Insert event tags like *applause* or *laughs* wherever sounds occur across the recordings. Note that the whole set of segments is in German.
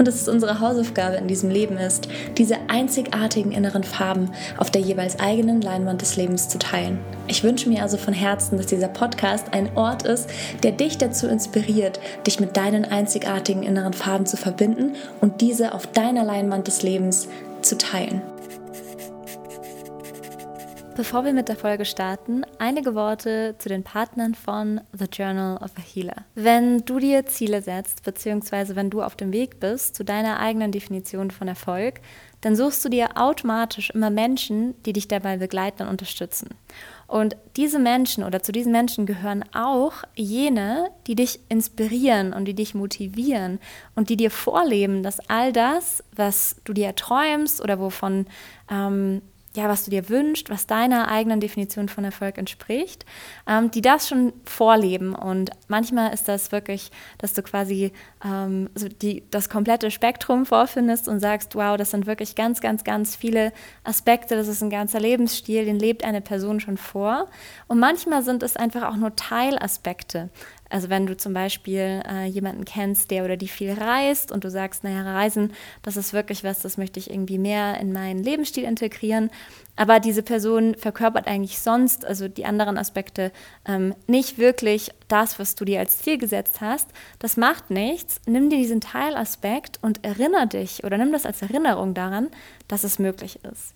und dass es unsere Hausaufgabe in diesem Leben ist, diese einzigartigen inneren Farben auf der jeweils eigenen Leinwand des Lebens zu teilen. Ich wünsche mir also von Herzen, dass dieser Podcast ein Ort ist, der dich dazu inspiriert, dich mit deinen einzigartigen inneren Farben zu verbinden und diese auf deiner Leinwand des Lebens zu teilen. Bevor wir mit der Folge starten, einige Worte zu den Partnern von The Journal of a Healer. Wenn du dir Ziele setzt, beziehungsweise wenn du auf dem Weg bist zu deiner eigenen Definition von Erfolg, dann suchst du dir automatisch immer Menschen, die dich dabei begleiten und unterstützen. Und diese Menschen oder zu diesen Menschen gehören auch jene, die dich inspirieren und die dich motivieren und die dir vorleben, dass all das, was du dir träumst oder wovon ähm, ja, was du dir wünschst, was deiner eigenen Definition von Erfolg entspricht, ähm, die das schon vorleben. Und manchmal ist das wirklich, dass du quasi ähm, so die, das komplette Spektrum vorfindest und sagst, wow, das sind wirklich ganz, ganz, ganz viele Aspekte, das ist ein ganzer Lebensstil, den lebt eine Person schon vor. Und manchmal sind es einfach auch nur Teilaspekte. Also wenn du zum Beispiel äh, jemanden kennst, der oder die viel reist und du sagst, naja, Reisen, das ist wirklich was, das möchte ich irgendwie mehr in meinen Lebensstil integrieren. Aber diese Person verkörpert eigentlich sonst, also die anderen Aspekte, ähm, nicht wirklich das, was du dir als Ziel gesetzt hast. Das macht nichts. Nimm dir diesen Teilaspekt und erinnere dich oder nimm das als Erinnerung daran, dass es möglich ist.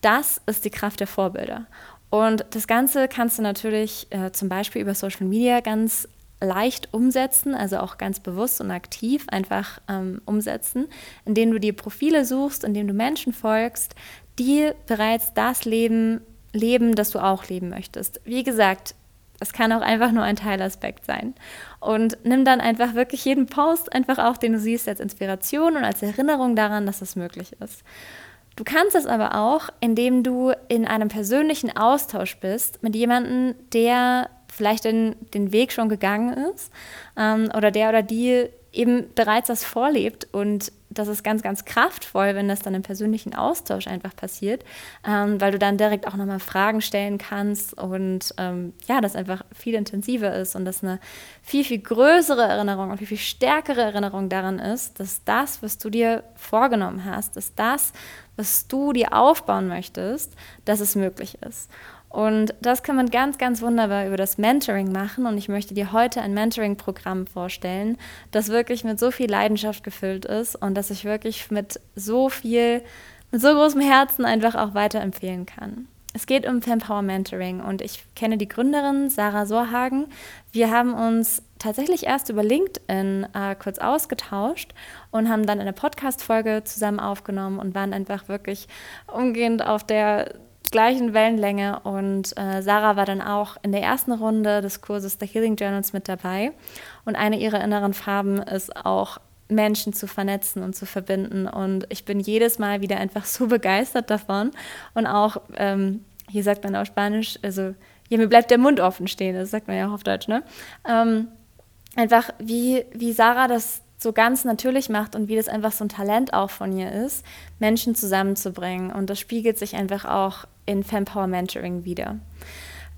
Das ist die Kraft der Vorbilder. Und das Ganze kannst du natürlich äh, zum Beispiel über Social Media ganz leicht umsetzen, also auch ganz bewusst und aktiv einfach ähm, umsetzen, indem du dir Profile suchst, indem du Menschen folgst, die bereits das Leben leben, das du auch leben möchtest. Wie gesagt, es kann auch einfach nur ein Teilaspekt sein. Und nimm dann einfach wirklich jeden Post, einfach auch, den du siehst, als Inspiration und als Erinnerung daran, dass es möglich ist. Du kannst es aber auch, indem du in einem persönlichen Austausch bist mit jemandem, der vielleicht den, den Weg schon gegangen ist ähm, oder der oder die eben bereits das vorlebt und das ist ganz, ganz kraftvoll, wenn das dann im persönlichen Austausch einfach passiert, ähm, weil du dann direkt auch nochmal Fragen stellen kannst und ähm, ja, das einfach viel intensiver ist und das eine viel, viel größere Erinnerung und viel, viel stärkere Erinnerung daran ist, dass das, was du dir vorgenommen hast, dass das, was du dir aufbauen möchtest, dass es möglich ist. Und das kann man ganz, ganz wunderbar über das Mentoring machen. Und ich möchte dir heute ein Mentoring-Programm vorstellen, das wirklich mit so viel Leidenschaft gefüllt ist und das ich wirklich mit so viel, mit so großem Herzen einfach auch weiterempfehlen kann. Es geht um Fempower Mentoring und ich kenne die Gründerin Sarah Sorhagen. Wir haben uns tatsächlich erst über LinkedIn äh, kurz ausgetauscht und haben dann eine Podcast-Folge zusammen aufgenommen und waren einfach wirklich umgehend auf der gleichen Wellenlänge und äh, Sarah war dann auch in der ersten Runde des Kurses der Healing Journals mit dabei. Und eine ihrer inneren Farben ist auch Menschen zu vernetzen und zu verbinden. Und ich bin jedes Mal wieder einfach so *laughs* begeistert davon. Und auch, ähm, hier sagt man auf Spanisch, also hier mir bleibt der Mund offen stehen, das sagt man ja auch auf Deutsch, ne? Ähm, einfach wie, wie Sarah das so ganz natürlich macht und wie das einfach so ein Talent auch von ihr ist, Menschen zusammenzubringen. Und das spiegelt sich einfach auch in Fempower Mentoring wieder.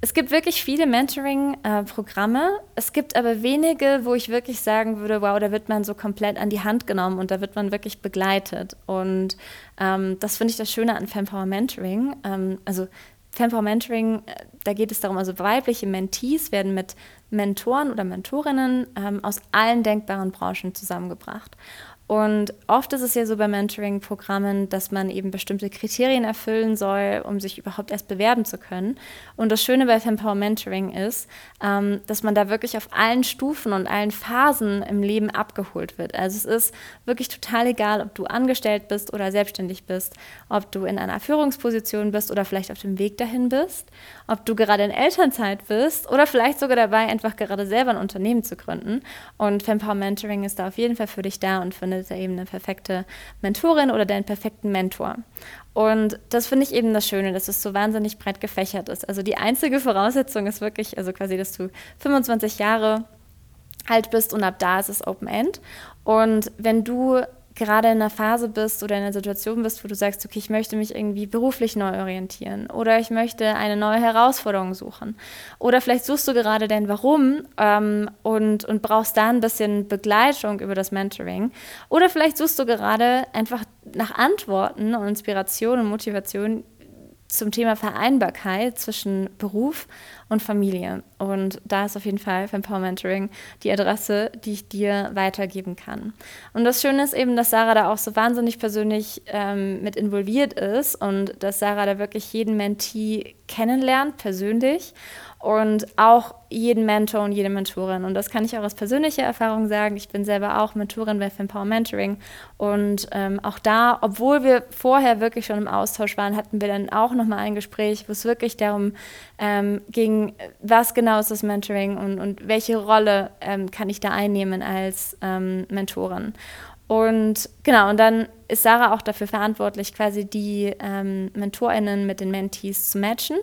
Es gibt wirklich viele Mentoring-Programme. es gibt aber wenige, wo ich wirklich sagen würde, wow, da wird man so komplett an die Hand genommen und da wird man wirklich begleitet. Und ähm, das finde ich das Schöne an Fempower Mentoring. Ähm, also Fempower Mentoring, äh, da geht es darum, also weibliche Mentees werden mit Mentoren oder Mentorinnen ähm, aus allen denkbaren Branchen zusammengebracht. Und oft ist es ja so bei Mentoring-Programmen, dass man eben bestimmte Kriterien erfüllen soll, um sich überhaupt erst bewerben zu können. Und das Schöne bei Fempower Mentoring ist, ähm, dass man da wirklich auf allen Stufen und allen Phasen im Leben abgeholt wird. Also es ist wirklich total egal, ob du angestellt bist oder selbstständig bist, ob du in einer Führungsposition bist oder vielleicht auf dem Weg dahin bist, ob du gerade in Elternzeit bist oder vielleicht sogar dabei, einfach gerade selber ein Unternehmen zu gründen. Und Fempower Mentoring ist da auf jeden Fall für dich da und findet findet er eben eine perfekte Mentorin oder deinen perfekten Mentor. Und das finde ich eben das Schöne, dass es so wahnsinnig breit gefächert ist. Also die einzige Voraussetzung ist wirklich, also quasi, dass du 25 Jahre alt bist und ab da ist es Open End. Und wenn du gerade in einer Phase bist oder in einer Situation bist, wo du sagst, okay, ich möchte mich irgendwie beruflich neu orientieren oder ich möchte eine neue Herausforderung suchen. Oder vielleicht suchst du gerade dein Warum ähm, und, und brauchst da ein bisschen Begleitung über das Mentoring. Oder vielleicht suchst du gerade einfach nach Antworten und Inspiration und Motivation zum Thema Vereinbarkeit zwischen Beruf und Familie. Und da ist auf jeden Fall für Empower Mentoring die Adresse, die ich dir weitergeben kann. Und das Schöne ist eben, dass Sarah da auch so wahnsinnig persönlich ähm, mit involviert ist und dass Sarah da wirklich jeden Mentee kennenlernt, persönlich und auch jeden Mentor und jede Mentorin. Und das kann ich auch aus persönlicher Erfahrung sagen. Ich bin selber auch Mentorin bei Fempower Mentoring. Und ähm, auch da, obwohl wir vorher wirklich schon im Austausch waren, hatten wir dann auch nochmal ein Gespräch, wo es wirklich darum ähm, ging, was genau ist das Mentoring und, und welche Rolle ähm, kann ich da einnehmen als ähm, Mentorin. Und genau, und dann ist Sarah auch dafür verantwortlich, quasi die ähm, MentorInnen mit den Mentees zu matchen.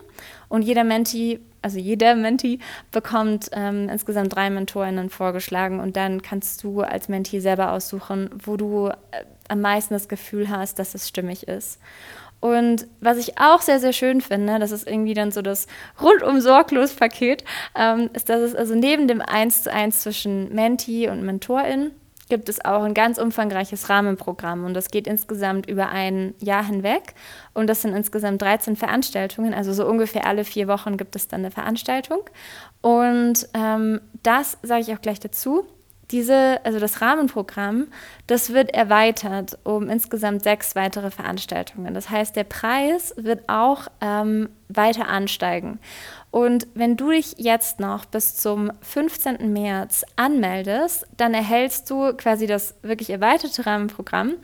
Und jeder Mentee also jeder *laughs* Mentee bekommt ähm, insgesamt drei MentorInnen vorgeschlagen und dann kannst du als Mentee selber aussuchen, wo du äh, am meisten das Gefühl hast, dass es stimmig ist. Und was ich auch sehr, sehr schön finde, das ist irgendwie dann so das rundum sorglos Paket, ähm, ist, dass es also neben dem Eins zu eins zwischen Mentee und Mentorin gibt es auch ein ganz umfangreiches Rahmenprogramm und das geht insgesamt über ein Jahr hinweg und das sind insgesamt 13 Veranstaltungen, also so ungefähr alle vier Wochen gibt es dann eine Veranstaltung und ähm, das sage ich auch gleich dazu. Diese, also das Rahmenprogramm, das wird erweitert um insgesamt sechs weitere Veranstaltungen. Das heißt, der Preis wird auch ähm, weiter ansteigen. Und wenn du dich jetzt noch bis zum 15. März anmeldest, dann erhältst du quasi das wirklich erweiterte Rahmenprogramm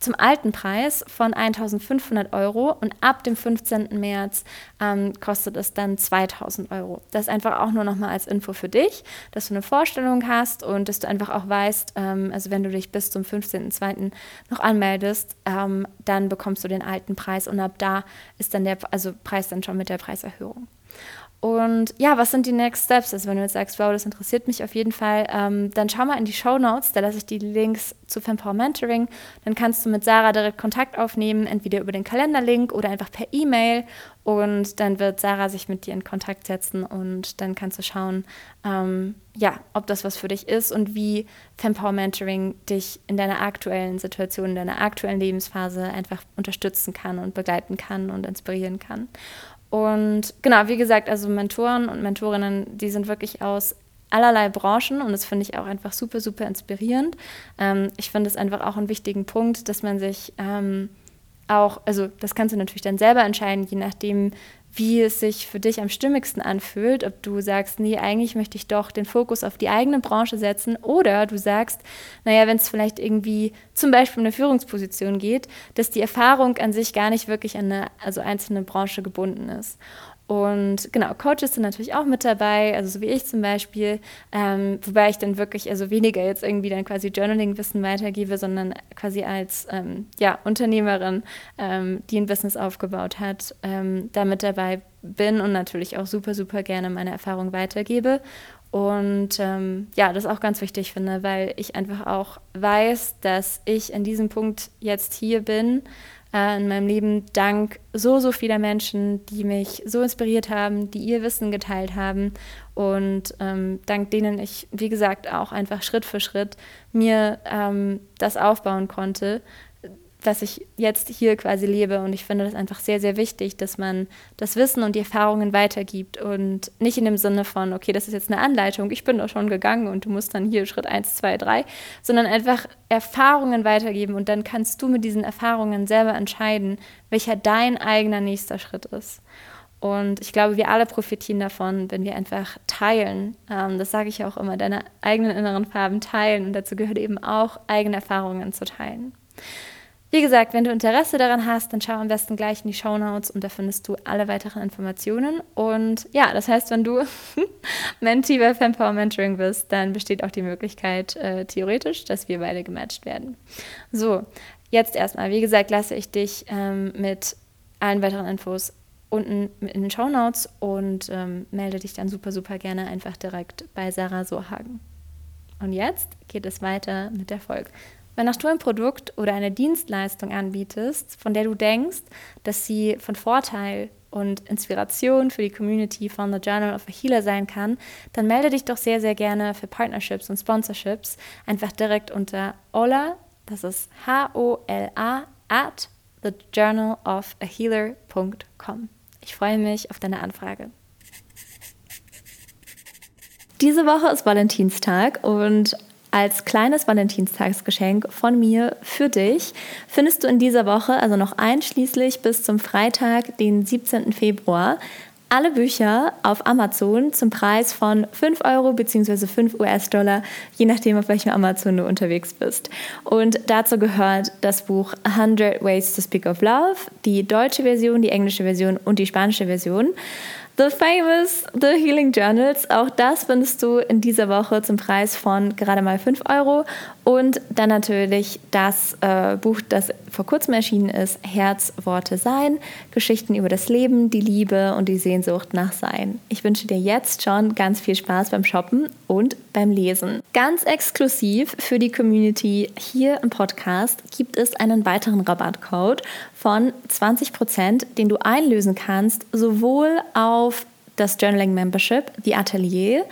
zum alten Preis von 1500 Euro und ab dem 15. März ähm, kostet es dann 2000 Euro. Das ist einfach auch nur nochmal als Info für dich, dass du eine Vorstellung hast und dass du einfach auch weißt, ähm, also wenn du dich bis zum 15.02. noch anmeldest, ähm, dann bekommst du den alten Preis und ab da ist dann der also Preis dann schon mit der Preiserhöhung. Und ja, was sind die Next Steps? Also wenn du jetzt sagst, wow, das interessiert mich auf jeden Fall, ähm, dann schau mal in die Show Notes, da lasse ich die Links zu Fempower Mentoring. Dann kannst du mit Sarah direkt Kontakt aufnehmen, entweder über den Kalenderlink oder einfach per E-Mail. Und dann wird Sarah sich mit dir in Kontakt setzen und dann kannst du schauen, ähm, ja, ob das was für dich ist und wie Fempower Mentoring dich in deiner aktuellen Situation, in deiner aktuellen Lebensphase einfach unterstützen kann und begleiten kann und inspirieren kann. Und genau, wie gesagt, also Mentoren und Mentorinnen, die sind wirklich aus allerlei Branchen und das finde ich auch einfach super, super inspirierend. Ähm, ich finde es einfach auch einen wichtigen Punkt, dass man sich ähm, auch, also das kannst du natürlich dann selber entscheiden, je nachdem, wie es sich für dich am stimmigsten anfühlt, ob du sagst, nee, eigentlich möchte ich doch den Fokus auf die eigene Branche setzen oder du sagst, naja, wenn es vielleicht irgendwie zum Beispiel um eine Führungsposition geht, dass die Erfahrung an sich gar nicht wirklich an eine also einzelne Branche gebunden ist. Und genau, Coaches sind natürlich auch mit dabei, also so wie ich zum Beispiel, ähm, wobei ich dann wirklich, also weniger jetzt irgendwie dann quasi Journaling-Wissen weitergebe, sondern quasi als ähm, ja, Unternehmerin, ähm, die ein Business aufgebaut hat, ähm, da mit dabei bin und natürlich auch super, super gerne meine Erfahrung weitergebe. Und ähm, ja, das auch ganz wichtig finde, weil ich einfach auch weiß, dass ich in diesem Punkt jetzt hier bin, äh, in meinem Leben dank so, so vieler Menschen, die mich so inspiriert haben, die ihr Wissen geteilt haben. Und ähm, dank denen ich, wie gesagt, auch einfach Schritt für Schritt mir ähm, das aufbauen konnte, was ich jetzt hier quasi lebe. Und ich finde das einfach sehr, sehr wichtig, dass man das Wissen und die Erfahrungen weitergibt und nicht in dem Sinne von, okay, das ist jetzt eine Anleitung, ich bin doch schon gegangen und du musst dann hier Schritt 1, 2, 3, sondern einfach Erfahrungen weitergeben und dann kannst du mit diesen Erfahrungen selber entscheiden, welcher dein eigener nächster Schritt ist. Und ich glaube, wir alle profitieren davon, wenn wir einfach teilen. Ähm, das sage ich auch immer, deine eigenen inneren Farben teilen. Und dazu gehört eben auch, eigene Erfahrungen zu teilen. Wie gesagt, wenn du Interesse daran hast, dann schau am besten gleich in die Show Notes und da findest du alle weiteren Informationen. Und ja, das heißt, wenn du *laughs* Mentee bei Fempower Mentoring bist, dann besteht auch die Möglichkeit, äh, theoretisch, dass wir beide gematcht werden. So, jetzt erstmal, wie gesagt, lasse ich dich ähm, mit allen weiteren Infos unten in den Show Notes und ähm, melde dich dann super, super gerne einfach direkt bei Sarah Sohagen. Und jetzt geht es weiter mit der Folge. Wenn du ein Produkt oder eine Dienstleistung anbietest, von der du denkst, dass sie von Vorteil und Inspiration für die Community von The Journal of a Healer sein kann, dann melde dich doch sehr, sehr gerne für Partnerships und Sponsorships einfach direkt unter Ola, das ist H-O-L-A, at thejournalofahealer.com. Ich freue mich auf deine Anfrage. Diese Woche ist Valentinstag und als kleines Valentinstagsgeschenk von mir für dich findest du in dieser Woche, also noch einschließlich bis zum Freitag, den 17. Februar, alle Bücher auf Amazon zum Preis von 5 Euro bzw. 5 US-Dollar, je nachdem, auf welchem Amazon du unterwegs bist. Und dazu gehört das Buch 100 Ways to Speak of Love, die deutsche Version, die englische Version und die spanische Version. The Famous The Healing Journals. Auch das findest du in dieser Woche zum Preis von gerade mal 5 Euro. Und dann natürlich das äh, Buch, das vor kurzem erschienen ist, Herz, Worte, Sein. Geschichten über das Leben, die Liebe und die Sehnsucht nach Sein. Ich wünsche dir jetzt schon ganz viel Spaß beim Shoppen und beim Lesen. Ganz exklusiv für die Community hier im Podcast gibt es einen weiteren Rabattcode von 20%, den du einlösen kannst, sowohl auf das Journaling Membership, die Atelier,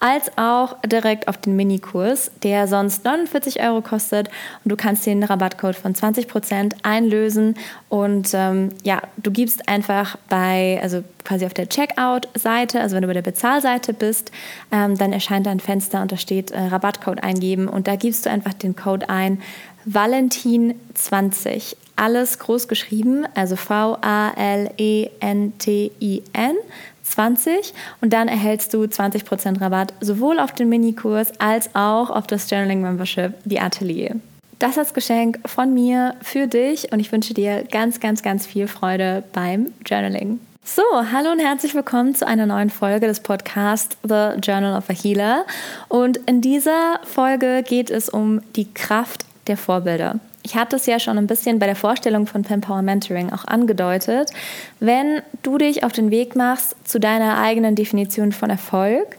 als auch direkt auf den Minikurs, der sonst 49 Euro kostet. Und du kannst den Rabattcode von 20% einlösen. Und ähm, ja, du gibst einfach bei, also quasi auf der Checkout-Seite, also wenn du bei der Bezahlseite bist, ähm, dann erscheint ein Fenster und da steht äh, Rabattcode eingeben. Und da gibst du einfach den Code ein, Valentin 20 alles groß geschrieben, also V-A-L-E-N-T-I-N 20 und dann erhältst du 20% Rabatt sowohl auf den Minikurs als auch auf das Journaling Membership, die Atelier. Das als Geschenk von mir für dich und ich wünsche dir ganz, ganz, ganz viel Freude beim Journaling. So, hallo und herzlich willkommen zu einer neuen Folge des Podcasts The Journal of a Healer. Und in dieser Folge geht es um die Kraft der Vorbilder. Ich hatte es ja schon ein bisschen bei der Vorstellung von Fempower Mentoring auch angedeutet. Wenn du dich auf den Weg machst zu deiner eigenen Definition von Erfolg,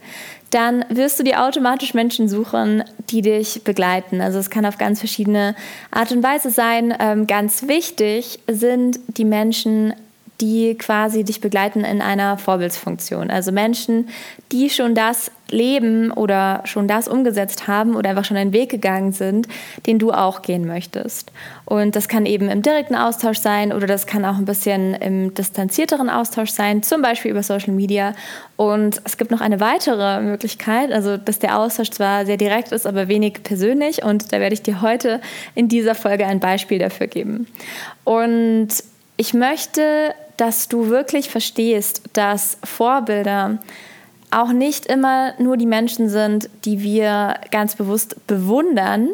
dann wirst du dir automatisch Menschen suchen, die dich begleiten. Also es kann auf ganz verschiedene Art und Weise sein. Ähm, ganz wichtig sind die Menschen, die quasi dich begleiten in einer Vorbildsfunktion. Also Menschen, die schon das leben oder schon das umgesetzt haben oder einfach schon einen Weg gegangen sind, den du auch gehen möchtest. Und das kann eben im direkten Austausch sein oder das kann auch ein bisschen im distanzierteren Austausch sein, zum Beispiel über Social Media. Und es gibt noch eine weitere Möglichkeit, also dass der Austausch zwar sehr direkt ist, aber wenig persönlich. Und da werde ich dir heute in dieser Folge ein Beispiel dafür geben. Und ich möchte, dass du wirklich verstehst, dass Vorbilder auch nicht immer nur die Menschen sind, die wir ganz bewusst bewundern,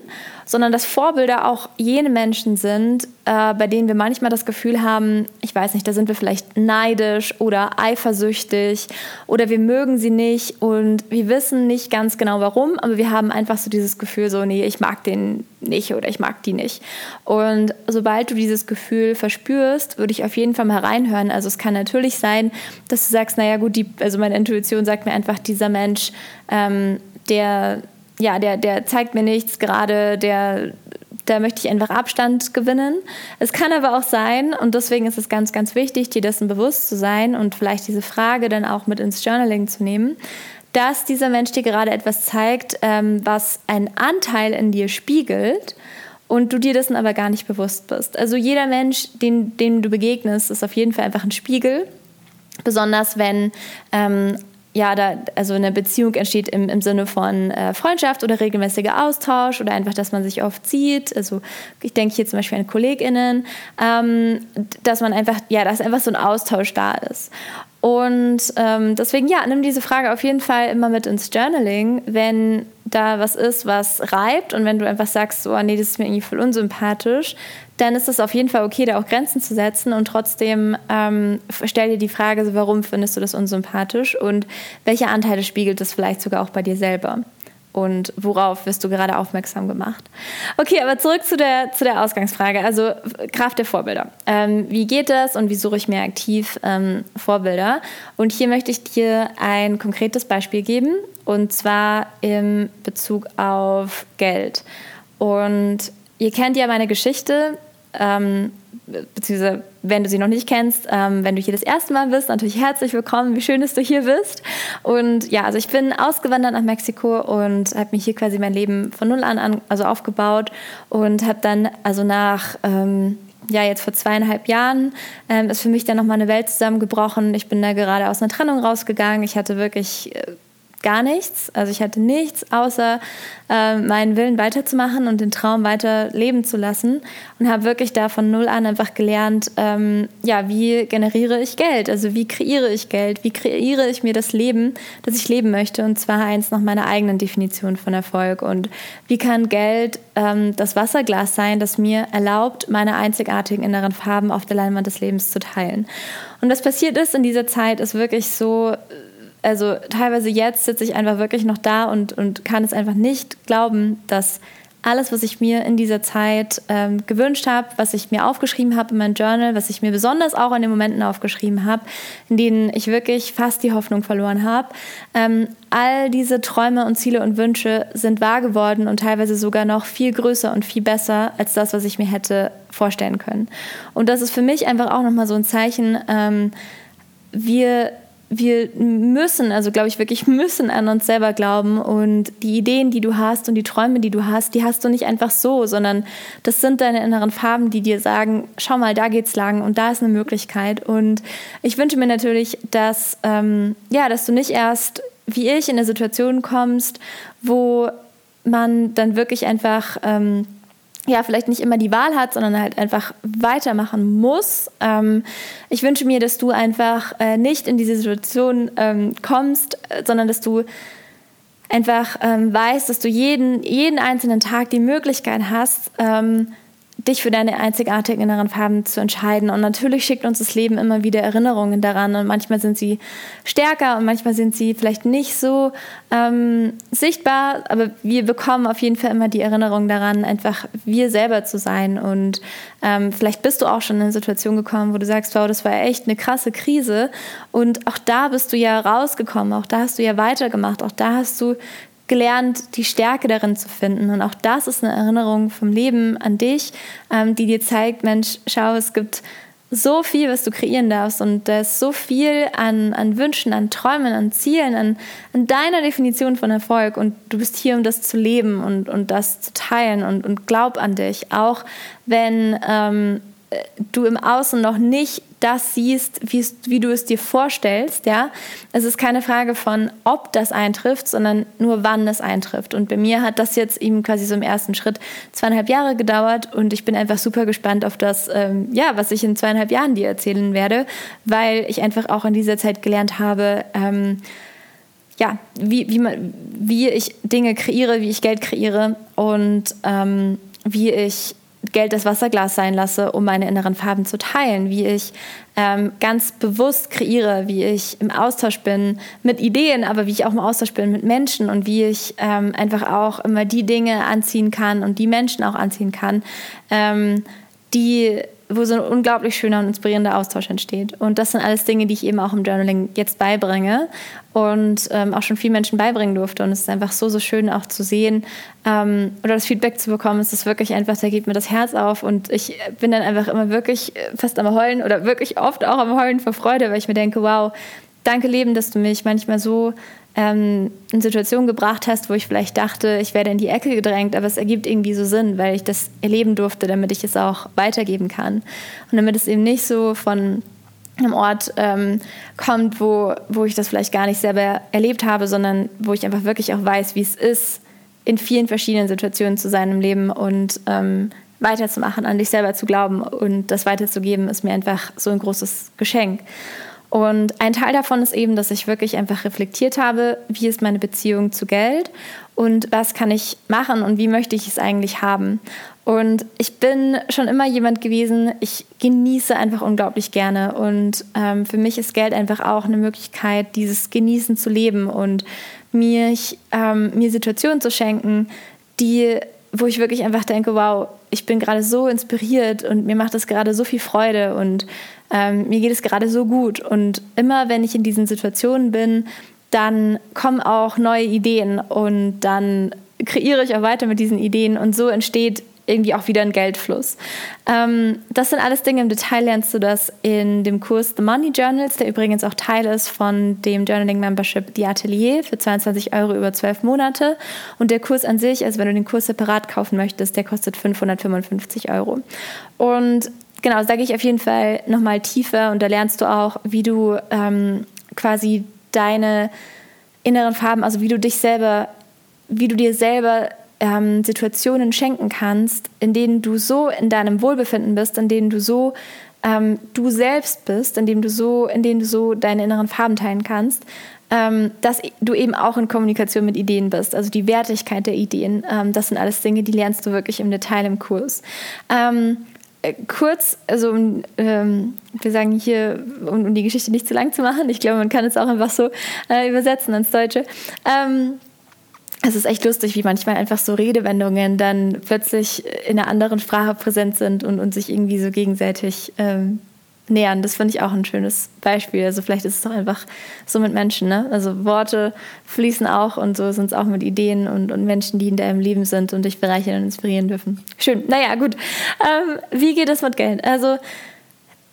sondern dass Vorbilder auch jene Menschen sind, äh, bei denen wir manchmal das Gefühl haben, ich weiß nicht, da sind wir vielleicht neidisch oder eifersüchtig oder wir mögen sie nicht und wir wissen nicht ganz genau warum, aber wir haben einfach so dieses Gefühl, so, nee, ich mag den nicht oder ich mag die nicht. Und sobald du dieses Gefühl verspürst, würde ich auf jeden Fall mal reinhören. Also es kann natürlich sein, dass du sagst, naja gut, die, also meine Intuition sagt mir einfach, dieser Mensch, ähm, der ja, der, der zeigt mir nichts gerade, der, da möchte ich einfach Abstand gewinnen. Es kann aber auch sein, und deswegen ist es ganz, ganz wichtig, dir dessen bewusst zu sein und vielleicht diese Frage dann auch mit ins Journaling zu nehmen, dass dieser Mensch dir gerade etwas zeigt, ähm, was einen Anteil in dir spiegelt und du dir dessen aber gar nicht bewusst bist. Also jeder Mensch, den, dem du begegnest, ist auf jeden Fall einfach ein Spiegel. Besonders wenn ähm, ja, da, also eine Beziehung entsteht im, im Sinne von äh, Freundschaft oder regelmäßiger Austausch oder einfach, dass man sich oft sieht. Also ich denke hier zum Beispiel an KollegInnen, ähm, dass man einfach, ja, dass einfach so ein Austausch da ist. Und ähm, deswegen, ja, nimm diese Frage auf jeden Fall immer mit ins Journaling, wenn da was ist, was reibt und wenn du einfach sagst, oh, nee, das ist mir irgendwie voll unsympathisch, dann ist es auf jeden Fall okay, da auch Grenzen zu setzen und trotzdem ähm, stell dir die Frage, warum findest du das unsympathisch und welche Anteile spiegelt das vielleicht sogar auch bei dir selber? und worauf wirst du gerade aufmerksam gemacht. Okay, aber zurück zu der, zu der Ausgangsfrage, also Kraft der Vorbilder. Ähm, wie geht das und wie suche ich mir aktiv ähm, Vorbilder? Und hier möchte ich dir ein konkretes Beispiel geben und zwar im Bezug auf Geld. Und ihr kennt ja meine Geschichte. Ähm, beziehungsweise wenn du sie noch nicht kennst, ähm, wenn du hier das erste Mal bist, natürlich herzlich willkommen. Wie schön, dass du hier bist. Und ja, also ich bin ausgewandert nach Mexiko und habe mich hier quasi mein Leben von null an, an also aufgebaut und habe dann also nach ähm, ja, jetzt vor zweieinhalb Jahren ähm, ist für mich dann nochmal eine Welt zusammengebrochen. Ich bin da gerade aus einer Trennung rausgegangen. Ich hatte wirklich äh, gar nichts. Also ich hatte nichts, außer äh, meinen Willen weiterzumachen und den Traum weiter leben zu lassen und habe wirklich da von null an einfach gelernt, ähm, ja, wie generiere ich Geld? Also wie kreiere ich Geld? Wie kreiere ich mir das Leben, das ich leben möchte? Und zwar eins nach meiner eigenen Definition von Erfolg. Und wie kann Geld ähm, das Wasserglas sein, das mir erlaubt, meine einzigartigen inneren Farben auf der Leinwand des Lebens zu teilen? Und was passiert ist in dieser Zeit, ist wirklich so also teilweise jetzt sitze ich einfach wirklich noch da und, und kann es einfach nicht glauben, dass alles, was ich mir in dieser Zeit ähm, gewünscht habe, was ich mir aufgeschrieben habe in meinem Journal, was ich mir besonders auch in den Momenten aufgeschrieben habe, in denen ich wirklich fast die Hoffnung verloren habe, ähm, all diese Träume und Ziele und Wünsche sind wahr geworden und teilweise sogar noch viel größer und viel besser als das, was ich mir hätte vorstellen können. Und das ist für mich einfach auch nochmal so ein Zeichen, ähm, wir wir müssen, also glaube ich wirklich müssen an uns selber glauben und die Ideen, die du hast und die Träume, die du hast, die hast du nicht einfach so, sondern das sind deine inneren Farben, die dir sagen, schau mal, da geht's lang und da ist eine Möglichkeit. Und ich wünsche mir natürlich, dass, ähm, ja, dass du nicht erst wie ich in eine Situation kommst, wo man dann wirklich einfach ähm, ja, vielleicht nicht immer die Wahl hat, sondern halt einfach weitermachen muss. Ähm, ich wünsche mir, dass du einfach äh, nicht in diese Situation ähm, kommst, äh, sondern dass du einfach ähm, weißt, dass du jeden, jeden einzelnen Tag die Möglichkeit hast, ähm, dich für deine einzigartigen inneren Farben zu entscheiden. Und natürlich schickt uns das Leben immer wieder Erinnerungen daran. Und manchmal sind sie stärker und manchmal sind sie vielleicht nicht so ähm, sichtbar. Aber wir bekommen auf jeden Fall immer die Erinnerung daran, einfach wir selber zu sein. Und ähm, vielleicht bist du auch schon in eine Situation gekommen, wo du sagst, wow, das war echt eine krasse Krise. Und auch da bist du ja rausgekommen. Auch da hast du ja weitergemacht. Auch da hast du gelernt, die Stärke darin zu finden. Und auch das ist eine Erinnerung vom Leben an dich, ähm, die dir zeigt, Mensch, schau, es gibt so viel, was du kreieren darfst. Und da ist so viel an, an Wünschen, an Träumen, an Zielen, an, an deiner Definition von Erfolg. Und du bist hier, um das zu leben und, und das zu teilen. Und, und glaub an dich, auch wenn ähm, du im Außen noch nicht das siehst, wie du es dir vorstellst, ja. Es ist keine Frage von, ob das eintrifft, sondern nur wann es eintrifft. Und bei mir hat das jetzt eben quasi so im ersten Schritt zweieinhalb Jahre gedauert und ich bin einfach super gespannt auf das, ähm, ja, was ich in zweieinhalb Jahren dir erzählen werde, weil ich einfach auch in dieser Zeit gelernt habe, ähm, ja, wie, wie, man, wie ich Dinge kreiere, wie ich Geld kreiere und ähm, wie ich Geld das Wasserglas sein lasse, um meine inneren Farben zu teilen, wie ich ähm, ganz bewusst kreiere, wie ich im Austausch bin mit Ideen, aber wie ich auch im Austausch bin mit Menschen und wie ich ähm, einfach auch immer die Dinge anziehen kann und die Menschen auch anziehen kann, ähm, die wo so ein unglaublich schöner und inspirierender Austausch entsteht. Und das sind alles Dinge, die ich eben auch im Journaling jetzt beibringe und ähm, auch schon vielen Menschen beibringen durfte. Und es ist einfach so, so schön auch zu sehen ähm, oder das Feedback zu bekommen. Es ist wirklich einfach, da geht mir das Herz auf und ich bin dann einfach immer wirklich fast am Heulen oder wirklich oft auch am Heulen vor Freude, weil ich mir denke, wow, danke Leben, dass du mich manchmal so ähm, in Situationen gebracht hast, wo ich vielleicht dachte, ich werde in die Ecke gedrängt, aber es ergibt irgendwie so Sinn, weil ich das erleben durfte, damit ich es auch weitergeben kann. Und damit es eben nicht so von einem Ort ähm, kommt, wo, wo ich das vielleicht gar nicht selber erlebt habe, sondern wo ich einfach wirklich auch weiß, wie es ist, in vielen verschiedenen Situationen zu sein im Leben und ähm, weiterzumachen, an dich selber zu glauben und das weiterzugeben, ist mir einfach so ein großes Geschenk. Und ein Teil davon ist eben, dass ich wirklich einfach reflektiert habe, wie ist meine Beziehung zu Geld und was kann ich machen und wie möchte ich es eigentlich haben. Und ich bin schon immer jemand gewesen, ich genieße einfach unglaublich gerne. Und ähm, für mich ist Geld einfach auch eine Möglichkeit, dieses Genießen zu leben und mir, ähm, mir Situationen zu schenken, die, wo ich wirklich einfach denke, wow, ich bin gerade so inspiriert und mir macht das gerade so viel Freude und ähm, mir geht es gerade so gut. Und immer wenn ich in diesen Situationen bin, dann kommen auch neue Ideen und dann kreiere ich auch weiter mit diesen Ideen und so entsteht irgendwie auch wieder ein Geldfluss. Ähm, das sind alles Dinge, im Detail lernst du das in dem Kurs The Money Journals, der übrigens auch Teil ist von dem Journaling Membership The Atelier für 22 Euro über 12 Monate. Und der Kurs an sich, also wenn du den Kurs separat kaufen möchtest, der kostet 555 Euro. Und genau, da gehe ich auf jeden Fall nochmal tiefer und da lernst du auch, wie du ähm, quasi deine inneren Farben, also wie du dich selber, wie du dir selber ähm, Situationen schenken kannst, in denen du so in deinem Wohlbefinden bist, in denen du so ähm, du selbst bist, in denen du so, in denen du so deine inneren Farben teilen kannst, ähm, dass du eben auch in Kommunikation mit Ideen bist, also die Wertigkeit der Ideen. Ähm, das sind alles Dinge, die lernst du wirklich im Detail im Kurs. Äh, kurz, also ähm, wir sagen hier, um, um, die Geschichte nicht zu lang zu machen, ich glaube, man kann es auch einfach so äh, übersetzen ins Deutsche. Ähm, es ist echt lustig, wie manchmal einfach so Redewendungen dann plötzlich in einer anderen Sprache präsent sind und, und sich irgendwie so gegenseitig ähm, nähern. Das finde ich auch ein schönes Beispiel. Also vielleicht ist es doch einfach so mit Menschen. Ne? Also Worte fließen auch und so sind es auch mit Ideen und, und Menschen, die in deinem Leben sind und dich bereichern und inspirieren dürfen. Schön. Naja, gut. Ähm, wie geht es mit Geld? Also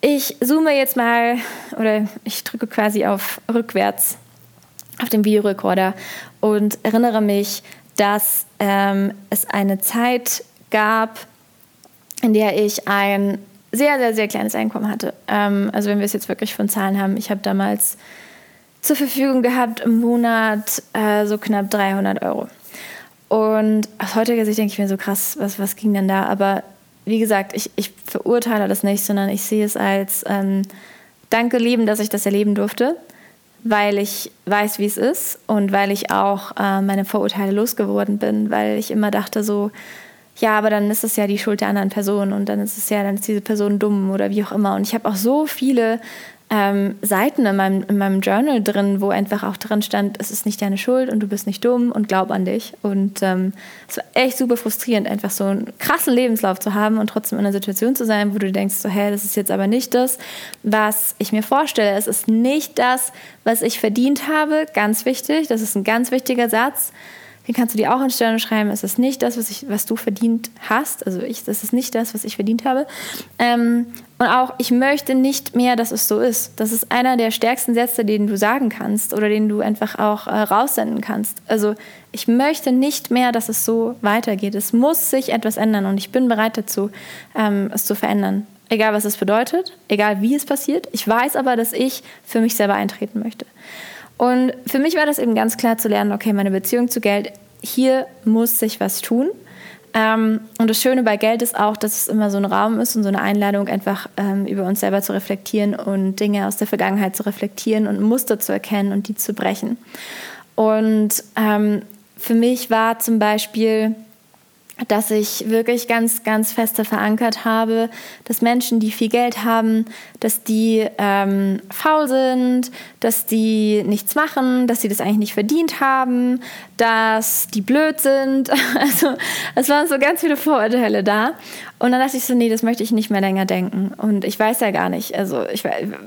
ich zoome jetzt mal oder ich drücke quasi auf rückwärts auf dem Videorekorder und erinnere mich, dass ähm, es eine Zeit gab, in der ich ein sehr, sehr, sehr kleines Einkommen hatte. Ähm, also wenn wir es jetzt wirklich von Zahlen haben, ich habe damals zur Verfügung gehabt im Monat äh, so knapp 300 Euro. Und aus heutiger Sicht denke ich mir so krass, was, was ging denn da? Aber wie gesagt, ich, ich verurteile das nicht, sondern ich sehe es als ähm, Danke Leben, dass ich das erleben durfte, weil ich weiß, wie es ist und weil ich auch äh, meine Vorurteile losgeworden bin, weil ich immer dachte so, ja, aber dann ist es ja die Schuld der anderen Person und dann ist es ja, dann ist diese Person dumm oder wie auch immer. Und ich habe auch so viele ähm, Seiten in meinem, in meinem Journal drin, wo einfach auch drin stand, es ist nicht deine Schuld und du bist nicht dumm und glaub an dich. Und ähm, es war echt super frustrierend, einfach so einen krassen Lebenslauf zu haben und trotzdem in einer Situation zu sein, wo du denkst, so, hey, das ist jetzt aber nicht das, was ich mir vorstelle. Es ist nicht das, was ich verdient habe. Ganz wichtig, das ist ein ganz wichtiger Satz den kannst du dir auch in Sterne schreiben. Es ist nicht das, was, ich, was du verdient hast. Also ich, das ist nicht das, was ich verdient habe. Ähm, und auch, ich möchte nicht mehr, dass es so ist. Das ist einer der stärksten Sätze, den du sagen kannst oder den du einfach auch äh, raussenden kannst. Also ich möchte nicht mehr, dass es so weitergeht. Es muss sich etwas ändern und ich bin bereit dazu, ähm, es zu verändern. Egal, was es bedeutet, egal wie es passiert. Ich weiß aber, dass ich für mich selber eintreten möchte. Und für mich war das eben ganz klar zu lernen, okay, meine Beziehung zu Geld, hier muss sich was tun. Ähm, und das Schöne bei Geld ist auch, dass es immer so ein Raum ist und so eine Einladung, einfach ähm, über uns selber zu reflektieren und Dinge aus der Vergangenheit zu reflektieren und Muster zu erkennen und die zu brechen. Und ähm, für mich war zum Beispiel dass ich wirklich ganz, ganz feste verankert habe, dass Menschen, die viel Geld haben, dass die ähm, faul sind, dass die nichts machen, dass sie das eigentlich nicht verdient haben, dass die blöd sind. *laughs* Also es waren so ganz viele Vorurteile da. Und dann dachte ich so, nee, das möchte ich nicht mehr länger denken. Und ich weiß ja gar nicht, also ich,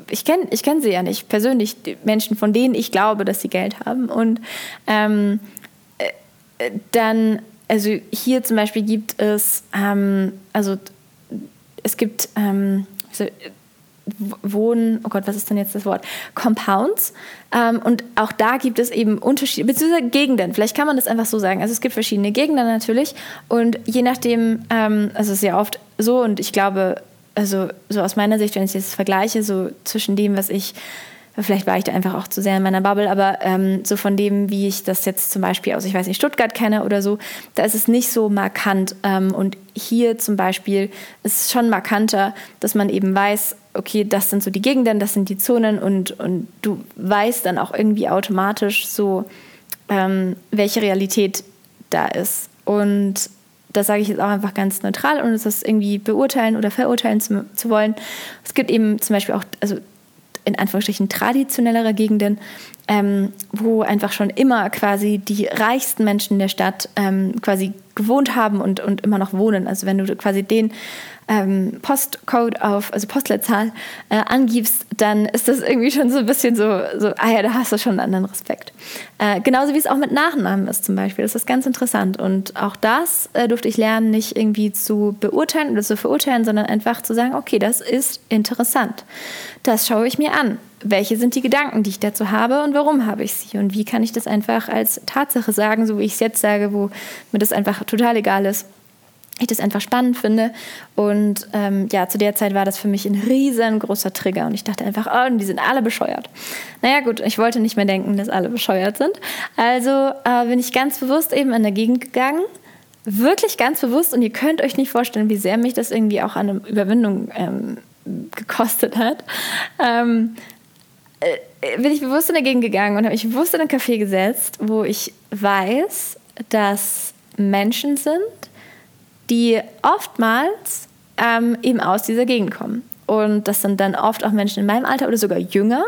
ich kenne ich kenn sie ja nicht persönlich, Menschen, von denen ich glaube, dass sie Geld haben. Und ähm, äh, dann also hier zum Beispiel gibt es, ähm, also es gibt, ähm, Wohnen, oh Gott, was ist denn jetzt das Wort? Compounds. Ähm, und auch da gibt es eben Unterschiede, beziehungsweise Gegenden. Vielleicht kann man das einfach so sagen. Also es gibt verschiedene Gegenden natürlich. Und je nachdem, ähm, also es ist ja oft so und ich glaube, also so aus meiner Sicht, wenn ich das vergleiche, so zwischen dem, was ich Vielleicht war ich da einfach auch zu sehr in meiner Bubble, aber ähm, so von dem, wie ich das jetzt zum Beispiel aus, ich weiß nicht, Stuttgart kenne oder so, da ist es nicht so markant. Ähm, und hier zum Beispiel ist es schon markanter, dass man eben weiß, okay, das sind so die Gegenden, das sind die Zonen und, und du weißt dann auch irgendwie automatisch so, ähm, welche Realität da ist. Und das sage ich jetzt auch einfach ganz neutral, ohne das irgendwie beurteilen oder verurteilen zu, zu wollen. Es gibt eben zum Beispiel auch, also in Anführungsstrichen traditionellere Gegenden, ähm, wo einfach schon immer quasi die reichsten Menschen der Stadt ähm, quasi gewohnt haben und, und immer noch wohnen. Also wenn du quasi den ähm, Postcode auf, also Postleitzahl äh, angibst, dann ist das irgendwie schon so ein bisschen so, so, ah ja, da hast du schon einen anderen Respekt. Äh, genauso wie es auch mit Nachnamen ist zum Beispiel. Das ist ganz interessant. Und auch das äh, durfte ich lernen, nicht irgendwie zu beurteilen oder zu verurteilen, sondern einfach zu sagen, okay, das ist interessant. Das schaue ich mir an. Welche sind die Gedanken, die ich dazu habe und warum habe ich sie? Und wie kann ich das einfach als Tatsache sagen, so wie ich es jetzt sage, wo mir das einfach total egal ist ich das einfach spannend finde. Und ähm, ja, zu der Zeit war das für mich ein riesengroßer Trigger. Und ich dachte einfach, oh, die sind alle bescheuert. Naja, gut, ich wollte nicht mehr denken, dass alle bescheuert sind. Also äh, bin ich ganz bewusst eben in der Gegend gegangen. Wirklich ganz bewusst. Und ihr könnt euch nicht vorstellen, wie sehr mich das irgendwie auch an Überwindung ähm, gekostet hat. Ähm, äh, bin ich bewusst in der Gegend gegangen und habe mich bewusst in ein Café gesetzt, wo ich weiß, dass Menschen sind, die oftmals ähm, eben aus dieser Gegend kommen. Und das sind dann oft auch Menschen in meinem Alter oder sogar jünger,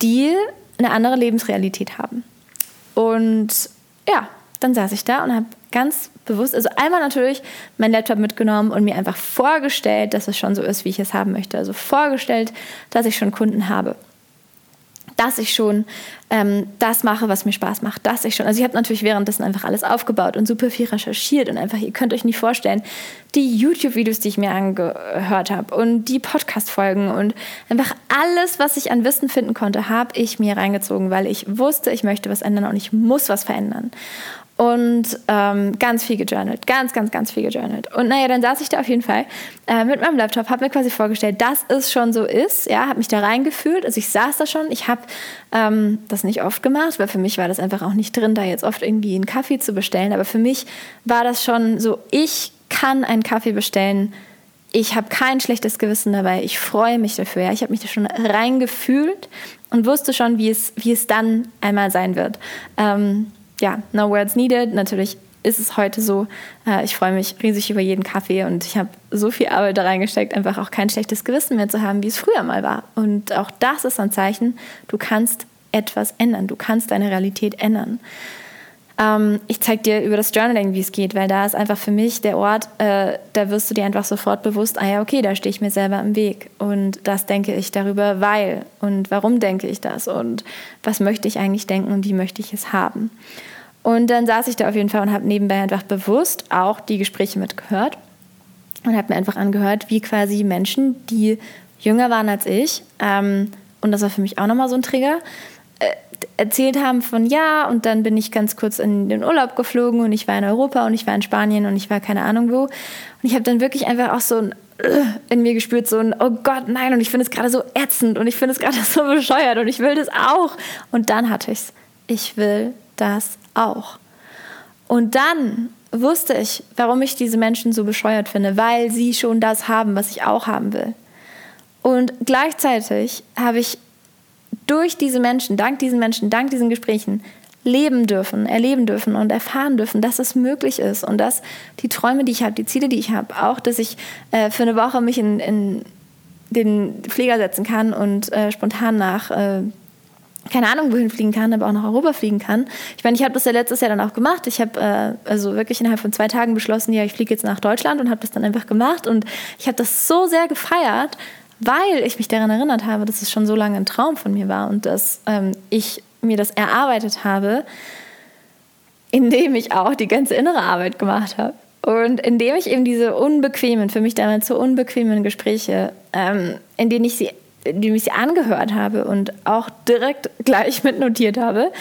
die eine andere Lebensrealität haben. Und ja, dann saß ich da und habe ganz bewusst, also einmal natürlich meinen Laptop mitgenommen und mir einfach vorgestellt, dass es schon so ist, wie ich es haben möchte. Also vorgestellt, dass ich schon Kunden habe dass ich schon ähm, das mache, was mir Spaß macht, dass ich schon, also ich habe natürlich währenddessen einfach alles aufgebaut und super viel recherchiert und einfach, ihr könnt euch nicht vorstellen, die YouTube-Videos, die ich mir angehört habe und die Podcast-Folgen und einfach alles, was ich an Wissen finden konnte, habe ich mir reingezogen, weil ich wusste, ich möchte was ändern und ich muss was verändern und ähm, ganz viel gejournalt, ganz, ganz, ganz viel gejournalt. Und naja, dann saß ich da auf jeden Fall äh, mit meinem Laptop, habe mir quasi vorgestellt, dass es schon so ist, ja, habe mich da reingefühlt, also ich saß da schon, ich habe ähm, das nicht oft gemacht, weil für mich war das einfach auch nicht drin, da jetzt oft irgendwie einen Kaffee zu bestellen, aber für mich war das schon so, ich kann einen Kaffee bestellen, ich habe kein schlechtes Gewissen dabei, ich freue mich dafür, ja, ich habe mich da schon reingefühlt und wusste schon, wie es, wie es dann einmal sein wird. Ähm, ja, no words needed. Natürlich ist es heute so. Äh, ich freue mich riesig über jeden Kaffee und ich habe so viel Arbeit da reingesteckt, einfach auch kein schlechtes Gewissen mehr zu haben, wie es früher mal war. Und auch das ist ein Zeichen, du kannst etwas ändern, du kannst deine Realität ändern. Ähm, ich zeige dir über das Journaling, wie es geht, weil da ist einfach für mich der Ort, äh, da wirst du dir einfach sofort bewusst, ah ja, okay, da stehe ich mir selber im Weg und das denke ich darüber, weil und warum denke ich das und was möchte ich eigentlich denken und wie möchte ich es haben. Und dann saß ich da auf jeden Fall und habe nebenbei einfach bewusst auch die Gespräche mitgehört und habe mir einfach angehört, wie quasi Menschen, die jünger waren als ich, ähm, und das war für mich auch nochmal so ein Trigger, äh, erzählt haben von ja, und dann bin ich ganz kurz in den Urlaub geflogen und ich war in Europa und ich war in Spanien und ich war keine Ahnung wo. Und ich habe dann wirklich einfach auch so ein äh, in mir gespürt, so ein, oh Gott, nein, und ich finde es gerade so ätzend und ich finde es gerade *laughs* so bescheuert und ich will das auch. Und dann hatte ich es. Ich will das auch. Und dann wusste ich, warum ich diese Menschen so bescheuert finde, weil sie schon das haben, was ich auch haben will. Und gleichzeitig habe ich durch diese Menschen, dank diesen Menschen, dank diesen Gesprächen leben dürfen, erleben dürfen und erfahren dürfen, dass es möglich ist und dass die Träume, die ich habe, die Ziele, die ich habe, auch, dass ich äh, für eine Woche mich in, in den Flieger setzen kann und äh, spontan nach äh, keine Ahnung, wohin fliegen kann, aber auch nach Europa fliegen kann. Ich meine, ich habe das ja letztes Jahr dann auch gemacht. Ich habe äh, also wirklich innerhalb von zwei Tagen beschlossen, ja, ich fliege jetzt nach Deutschland und habe das dann einfach gemacht. Und ich habe das so sehr gefeiert, weil ich mich daran erinnert habe, dass es schon so lange ein Traum von mir war und dass ähm, ich mir das erarbeitet habe, indem ich auch die ganze innere Arbeit gemacht habe. Und indem ich eben diese unbequemen, für mich damals so unbequemen Gespräche, ähm, in denen ich sie, ich sie angehört habe und auch direkt *laughs* gleich mitnotiert habe,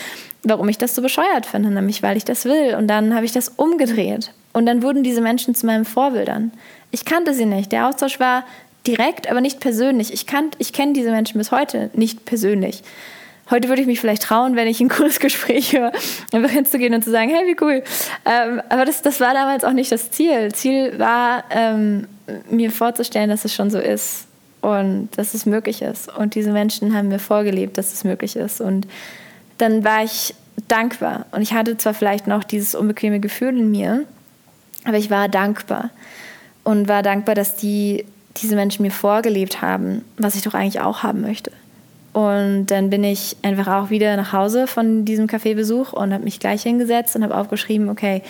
warum ich das so bescheuert finde, nämlich weil ich das will. Und dann habe ich das umgedreht. Und dann wurden diese Menschen zu meinen Vorbildern. Ich kannte sie nicht. Der Austausch war direkt, aber nicht persönlich. Ich, ich kenne diese Menschen bis heute nicht persönlich. Heute würde ich mich vielleicht trauen, wenn ich ein cooles Gespräch höre, *laughs* einfach hinzugehen und zu sagen, hey, wie cool. Ähm, aber das, das war damals auch nicht das Ziel. Ziel war, ähm, mir vorzustellen, dass es schon so ist und dass es möglich ist. Und diese Menschen haben mir vorgelebt, dass es möglich ist. Und dann war ich dankbar. Und ich hatte zwar vielleicht noch dieses unbequeme Gefühl in mir, aber ich war dankbar. Und war dankbar, dass die, diese Menschen mir vorgelebt haben, was ich doch eigentlich auch haben möchte. Und dann bin ich einfach auch wieder nach Hause von diesem Kaffeebesuch und habe mich gleich hingesetzt und habe aufgeschrieben, okay,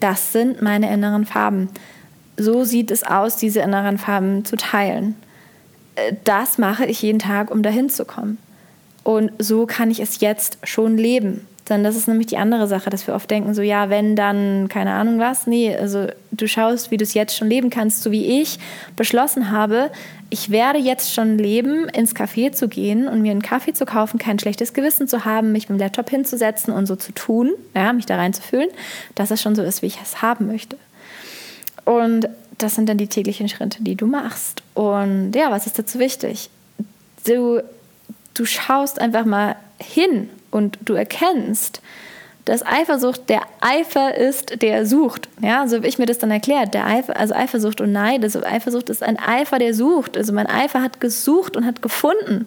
das sind meine inneren Farben. So sieht es aus, diese inneren Farben zu teilen. Äh, das mache ich jeden Tag, um dahin zu kommen. Und so kann ich es jetzt schon leben. Dann das ist nämlich die andere Sache, dass wir oft denken, so ja, wenn dann, keine Ahnung was. Nee, also du schaust, wie du es jetzt schon leben kannst, so wie ich beschlossen habe, ich werde jetzt schon leben, ins Café zu gehen und mir einen Kaffee zu kaufen, kein schlechtes Gewissen zu haben, mich mit dem Laptop hinzusetzen und so zu tun, ja, mich da reinzufühlen, dass es schon so ist, wie ich es haben möchte. Und das sind dann die täglichen Schritte, die du machst. Und ja, was ist dazu wichtig? Du, du schaust einfach mal hin und du erkennst, dass Eifersucht der Eifer ist, der sucht. Ja, so habe ich mir das dann erklärt. Der Eifer, also Eifersucht und Neid, also Eifersucht ist ein Eifer, der sucht. Also mein Eifer hat gesucht und hat gefunden.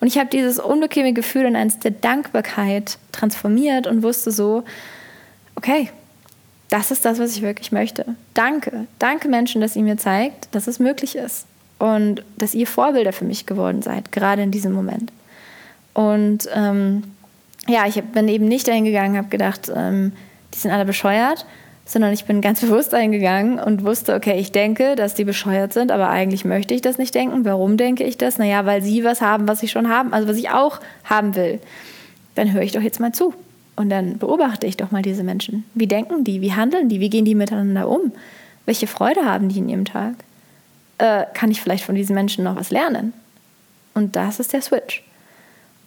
Und ich habe dieses unbequeme Gefühl in eins der Dankbarkeit transformiert und wusste so, okay, das ist das, was ich wirklich möchte. Danke. Danke Menschen, dass ihr mir zeigt, dass es möglich ist. Und dass ihr Vorbilder für mich geworden seid, gerade in diesem Moment. Und ähm, ja, ich bin eben nicht dahin gegangen, habe gedacht, ähm, die sind alle bescheuert, sondern ich bin ganz *laughs* bewusst eingegangen und wusste, okay, ich denke, dass die bescheuert sind, aber eigentlich möchte ich das nicht denken. Warum denke ich das? Naja, weil sie was haben, was ich schon haben, also was ich auch haben will. Dann höre ich doch jetzt mal zu. Und dann beobachte ich doch mal diese Menschen. Wie denken die? Wie handeln die? Wie gehen die miteinander um? Welche Freude haben die in ihrem Tag? Äh, kann ich vielleicht von diesen Menschen noch was lernen? Und das ist der Switch.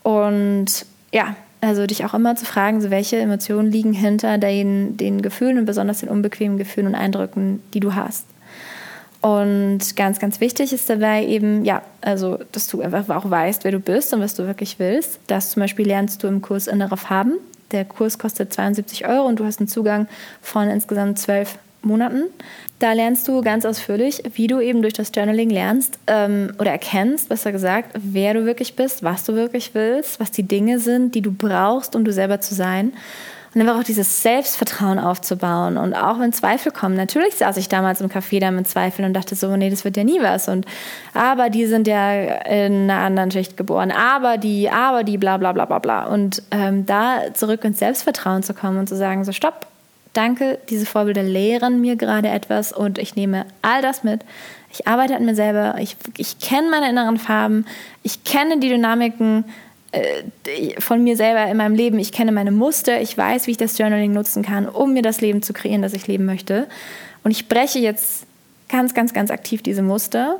Und ja, also dich auch immer zu fragen, so welche Emotionen liegen hinter den, den Gefühlen und besonders den unbequemen Gefühlen und Eindrücken, die du hast. Und ganz, ganz wichtig ist dabei eben, ja, also, dass du einfach auch weißt, wer du bist und was du wirklich willst. Das zum Beispiel lernst du im Kurs Innere Farben. Der Kurs kostet 72 Euro und du hast einen Zugang von insgesamt zwölf Monaten. Da lernst du ganz ausführlich, wie du eben durch das Journaling lernst ähm, oder erkennst, besser gesagt, wer du wirklich bist, was du wirklich willst, was die Dinge sind, die du brauchst, um du selber zu sein. Und einfach auch dieses Selbstvertrauen aufzubauen. Und auch wenn Zweifel kommen. Natürlich saß ich damals im Café da mit Zweifeln und dachte so, nee, das wird ja nie was. Und aber die sind ja in einer anderen Schicht geboren. Aber die, aber die, bla bla bla bla bla. Und ähm, da zurück ins Selbstvertrauen zu kommen und zu sagen, so stopp, danke, diese Vorbilder lehren mir gerade etwas und ich nehme all das mit. Ich arbeite an mir selber, ich, ich kenne meine inneren Farben, ich kenne die Dynamiken von mir selber in meinem Leben, ich kenne meine Muster, ich weiß, wie ich das Journaling nutzen kann, um mir das Leben zu kreieren, das ich leben möchte. Und ich breche jetzt ganz, ganz, ganz aktiv diese Muster,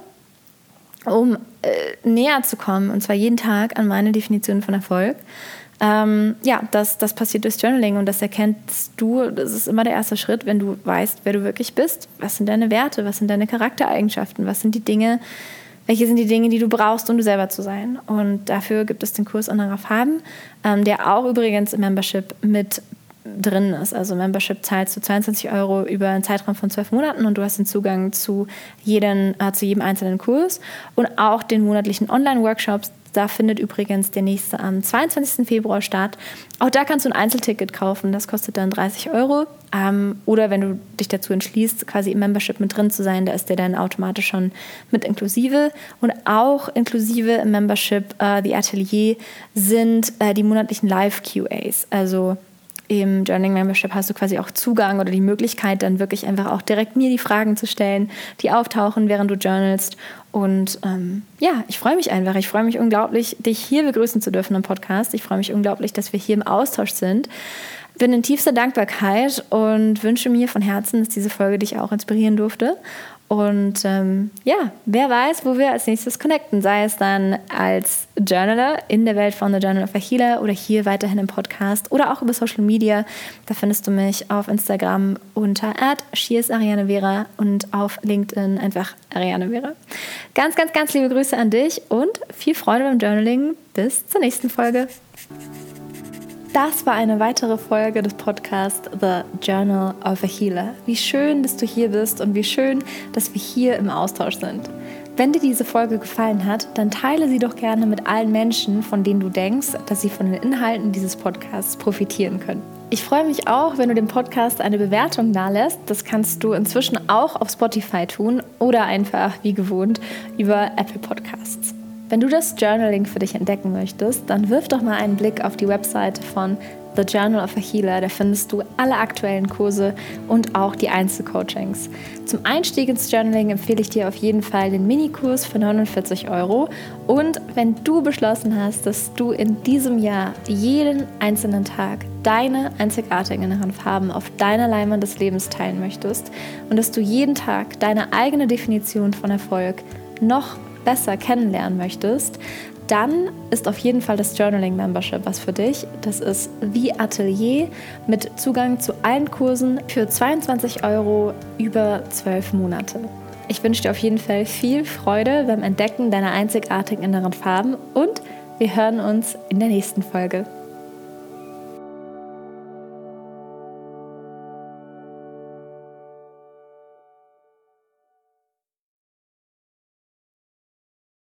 um äh, näher zu kommen, und zwar jeden Tag an meine Definition von Erfolg. Ähm, ja, das, das passiert durch Journaling und das erkennst du, das ist immer der erste Schritt, wenn du weißt, wer du wirklich bist. Was sind deine Werte, was sind deine Charaktereigenschaften, was sind die Dinge, welche sind die Dinge, die du brauchst, um du selber zu sein. Und dafür gibt es den Kurs anderer Farben, ähm, der auch übrigens im Membership mit drin ist. Also Membership zahlst du 22 Euro über einen Zeitraum von zwölf Monaten und du hast den Zugang zu, jeden, äh, zu jedem einzelnen Kurs und auch den monatlichen Online-Workshops, da findet übrigens der nächste am 22. Februar statt. Auch da kannst du ein Einzelticket kaufen. Das kostet dann 30 Euro. Ähm, oder wenn du dich dazu entschließt, quasi im Membership mit drin zu sein, da ist der dann automatisch schon mit inklusive. Und auch inklusive im Membership äh, The Atelier sind äh, die monatlichen Live-QAs. Also im Journaling Membership hast du quasi auch Zugang oder die Möglichkeit, dann wirklich einfach auch direkt mir die Fragen zu stellen, die auftauchen, während du journalst. Und ähm, ja, ich freue mich einfach. Ich freue mich unglaublich, dich hier begrüßen zu dürfen im Podcast. Ich freue mich unglaublich, dass wir hier im Austausch sind. Bin in tiefster Dankbarkeit und wünsche mir von Herzen, dass diese Folge dich auch inspirieren durfte. Und ähm, ja, wer weiß, wo wir als nächstes connecten, sei es dann als Journaler in der Welt von The Journal of a Healer oder hier weiterhin im Podcast oder auch über Social Media. Da findest du mich auf Instagram unter Vera und auf LinkedIn einfach Ariane Vera. Ganz, ganz, ganz liebe Grüße an dich und viel Freude beim Journaling. Bis zur nächsten Folge. Das war eine weitere Folge des Podcasts The Journal of a Healer. Wie schön, dass du hier bist und wie schön, dass wir hier im Austausch sind. Wenn dir diese Folge gefallen hat, dann teile sie doch gerne mit allen Menschen, von denen du denkst, dass sie von den Inhalten dieses Podcasts profitieren können. Ich freue mich auch, wenn du dem Podcast eine Bewertung dalässt. Das kannst du inzwischen auch auf Spotify tun oder einfach wie gewohnt über Apple Podcasts. Wenn du das Journaling für dich entdecken möchtest, dann wirf doch mal einen Blick auf die Webseite von The Journal of a Healer. Da findest du alle aktuellen Kurse und auch die Einzelcoachings. Zum Einstieg ins Journaling empfehle ich dir auf jeden Fall den Minikurs für 49 Euro. Und wenn du beschlossen hast, dass du in diesem Jahr jeden einzelnen Tag deine einzigartigen inneren Farben auf deiner Leinwand des Lebens teilen möchtest und dass du jeden Tag deine eigene Definition von Erfolg noch besser kennenlernen möchtest, dann ist auf jeden Fall das Journaling Membership was für dich. Das ist wie Atelier mit Zugang zu allen Kursen für 22 Euro über 12 Monate. Ich wünsche dir auf jeden Fall viel Freude beim Entdecken deiner einzigartigen inneren Farben und wir hören uns in der nächsten Folge.